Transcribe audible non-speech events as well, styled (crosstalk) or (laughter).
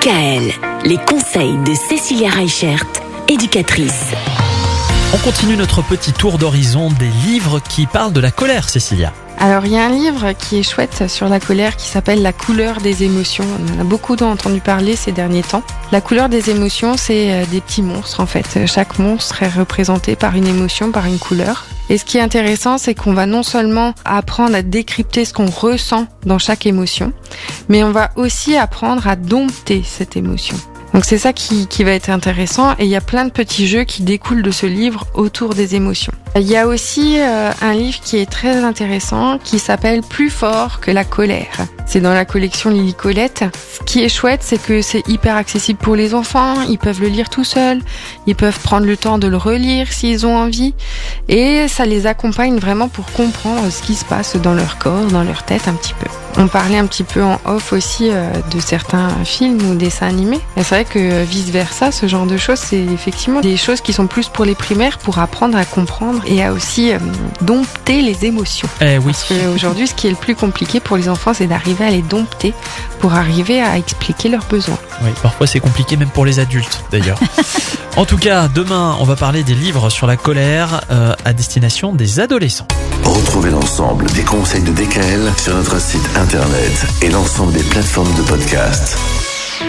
DKL, les conseils de Cécilia Reichert, éducatrice. On continue notre petit tour d'horizon des livres qui parlent de la colère, Cécilia. Alors il y a un livre qui est chouette sur la colère qui s'appelle La couleur des émotions. On en a beaucoup entendu parler ces derniers temps. La couleur des émotions, c'est euh, des petits monstres en fait. Chaque monstre est représenté par une émotion, par une couleur. Et ce qui est intéressant, c'est qu'on va non seulement apprendre à décrypter ce qu'on ressent dans chaque émotion, mais on va aussi apprendre à dompter cette émotion. Donc c'est ça qui, qui, va être intéressant et il y a plein de petits jeux qui découlent de ce livre autour des émotions. Il y a aussi euh, un livre qui est très intéressant qui s'appelle Plus fort que la colère. C'est dans la collection Lily Colette. Ce qui est chouette, c'est que c'est hyper accessible pour les enfants. Ils peuvent le lire tout seuls. Ils peuvent prendre le temps de le relire s'ils ont envie. Et ça les accompagne vraiment pour comprendre ce qui se passe dans leur corps, dans leur tête un petit peu. On parlait un petit peu en off aussi euh, de certains films ou dessins animés. C'est vrai que vice versa, ce genre de choses, c'est effectivement des choses qui sont plus pour les primaires pour apprendre à comprendre et à aussi euh, dompter les émotions. Eh oui. Parce qu'aujourd'hui, ce qui est le plus compliqué pour les enfants, c'est d'arriver à les dompter pour arriver à expliquer leurs besoins. Oui, parfois c'est compliqué même pour les adultes d'ailleurs. (laughs) en tout cas, demain, on va parler des livres sur la colère euh, à destination des adolescents. Retrouvez l'ensemble des conseils de DKL sur notre site internet et l'ensemble des plateformes de podcast.